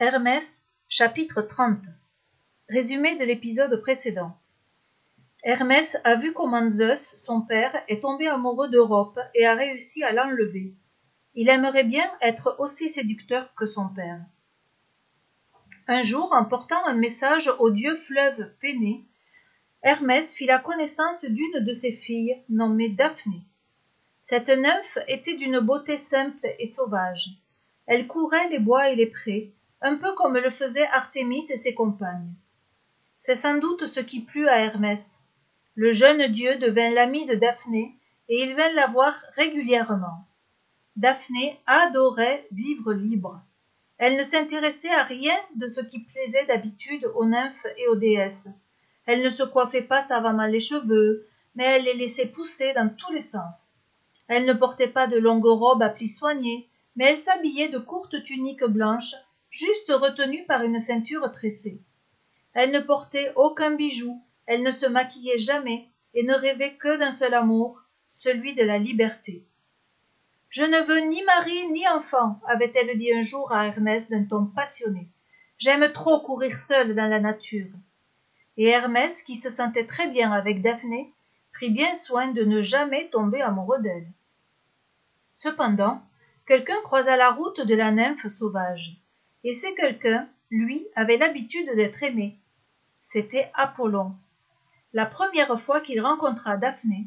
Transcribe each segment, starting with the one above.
Hermès, chapitre 30 Résumé de l'épisode précédent. Hermès a vu comment Zeus, son père, est tombé amoureux d'Europe et a réussi à l'enlever. Il aimerait bien être aussi séducteur que son père. Un jour, en portant un message au dieu fleuve Péné, Hermès fit la connaissance d'une de ses filles, nommée Daphné. Cette nymphe était d'une beauté simple et sauvage. Elle courait les bois et les prés, un peu comme le faisaient Artémis et ses compagnes. C'est sans doute ce qui plut à Hermès. Le jeune dieu devint l'ami de Daphné et il vint la voir régulièrement. Daphné adorait vivre libre. Elle ne s'intéressait à rien de ce qui plaisait d'habitude aux nymphes et aux déesses. Elle ne se coiffait pas savamment les cheveux, mais elle les laissait pousser dans tous les sens. Elle ne portait pas de longues robes à plis soignés, mais elle s'habillait de courtes tuniques blanches, juste retenues par une ceinture tressée. Elle ne portait aucun bijou, elle ne se maquillait jamais, et ne rêvait que d'un seul amour, celui de la liberté. Je ne veux ni mari ni enfant, avait-elle dit un jour à Hermès d'un ton passionné. J'aime trop courir seule dans la nature. Et Hermès, qui se sentait très bien avec Daphné, prit bien soin de ne jamais tomber amoureux d'elle. Cependant, quelqu'un croisa la route de la nymphe sauvage, et ce quelqu'un, lui, avait l'habitude d'être aimé. C'était Apollon. La première fois qu'il rencontra Daphné,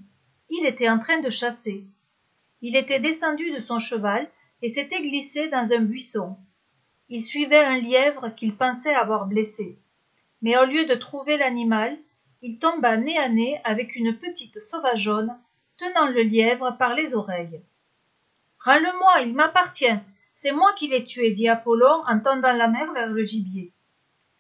il était en train de chasser. Il était descendu de son cheval et s'était glissé dans un buisson. Il suivait un lièvre qu'il pensait avoir blessé. Mais au lieu de trouver l'animal, il tomba nez à nez avec une petite sauvageonne tenant le lièvre par les oreilles. Rends-le-moi, il m'appartient. C'est moi qui l'ai tué, dit Apollon en tendant la mer vers le gibier.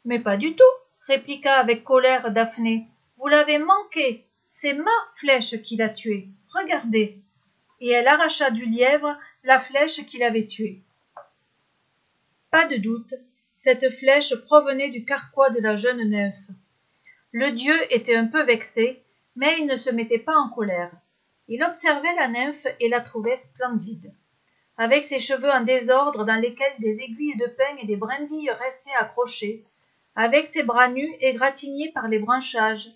Mais pas du tout, répliqua avec colère Daphné. Vous l'avez manqué. C'est ma flèche qui l'a tué. Regardez. Et elle arracha du lièvre la flèche qui l'avait tué. Pas de doute, cette flèche provenait du carquois de la jeune nymphe. Le dieu était un peu vexé, mais il ne se mettait pas en colère. Il observait la nymphe et la trouvait splendide. Avec ses cheveux en désordre dans lesquels des aiguilles de peigne et des brindilles restaient accrochées, avec ses bras nus égratignés par les branchages,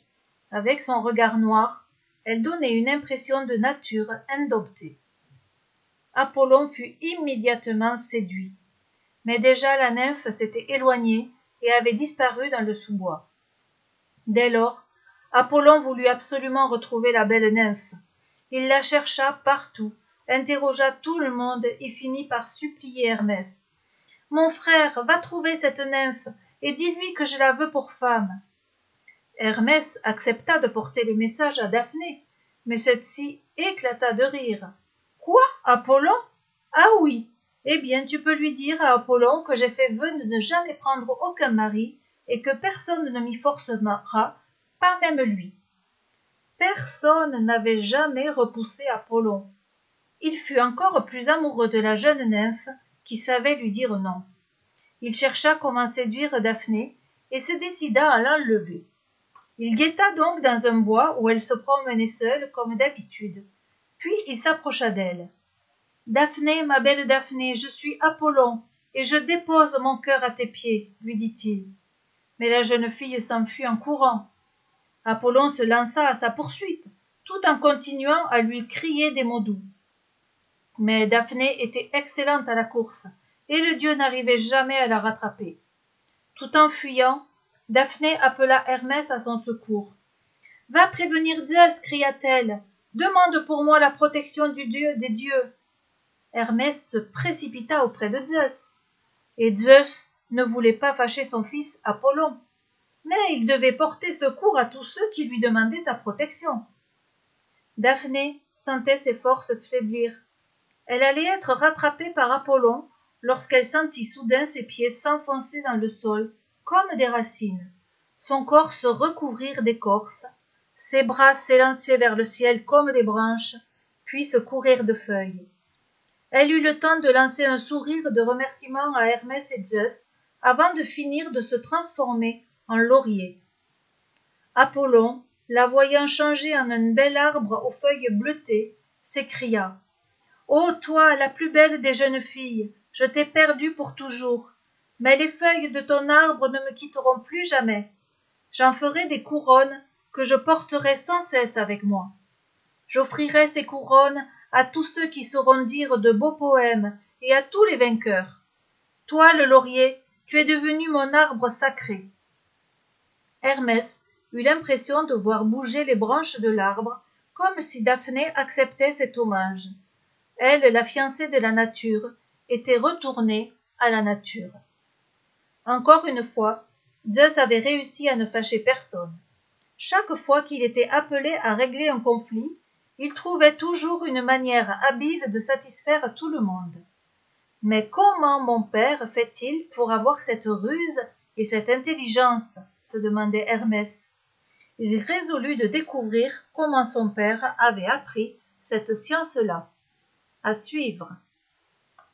avec son regard noir, elle donnait une impression de nature indomptée. Apollon fut immédiatement séduit. Mais déjà la nymphe s'était éloignée et avait disparu dans le sous-bois. Dès lors, Apollon voulut absolument retrouver la belle nymphe. Il la chercha partout, interrogea tout le monde et finit par supplier Hermès. Mon frère, va trouver cette nymphe et dis-lui que je la veux pour femme. Hermès accepta de porter le message à Daphné, mais celle-ci éclata de rire. Quoi, Apollon? Ah oui. Eh bien, tu peux lui dire à Apollon que j'ai fait vœu de ne jamais prendre aucun mari et que personne ne m'y forcera, pas même lui. Personne n'avait jamais repoussé Apollon. Il fut encore plus amoureux de la jeune nymphe qui savait lui dire non. Il chercha comment séduire Daphné et se décida à l'enlever. Il guetta donc dans un bois où elle se promenait seule comme d'habitude. Puis il s'approcha d'elle. Daphné, ma belle Daphné, je suis Apollon, et je dépose mon cœur à tes pieds, lui dit-il. Mais la jeune fille s'enfuit en courant. Apollon se lança à sa poursuite, tout en continuant à lui crier des mots doux. Mais Daphné était excellente à la course, et le dieu n'arrivait jamais à la rattraper. Tout en fuyant, Daphné appela Hermès à son secours. Va prévenir Zeus, cria-t-elle. Demande pour moi la protection du dieu des dieux. Hermès se précipita auprès de Zeus. Et Zeus ne voulait pas fâcher son fils Apollon mais il devait porter secours à tous ceux qui lui demandaient sa protection. Daphné sentait ses forces faiblir. Elle allait être rattrapée par Apollon lorsqu'elle sentit soudain ses pieds s'enfoncer dans le sol comme des racines, son corps se recouvrir d'écorce, ses bras s'élancer vers le ciel comme des branches, puis se courir de feuilles. Elle eut le temps de lancer un sourire de remerciement à Hermès et Zeus avant de finir de se transformer en laurier. Apollon, la voyant changer en un bel arbre aux feuilles bleutées, s'écria. Ô toi, la plus belle des jeunes filles, je t'ai perdue pour toujours. mais les feuilles de ton arbre ne me quitteront plus jamais. J'en ferai des couronnes que je porterai sans cesse avec moi. J'offrirai ces couronnes à tous ceux qui sauront dire de beaux poèmes et à tous les vainqueurs. Toi, le laurier, tu es devenu mon arbre sacré. Hermès eut l'impression de voir bouger les branches de l'arbre, comme si Daphné acceptait cet hommage. Elle, la fiancée de la nature, était retournée à la nature. Encore une fois, Zeus avait réussi à ne fâcher personne. Chaque fois qu'il était appelé à régler un conflit, il trouvait toujours une manière habile de satisfaire tout le monde. Mais comment mon père fait-il pour avoir cette ruse et cette intelligence? se demandait Hermès. Il résolut de découvrir comment son père avait appris cette science-là. À suivre.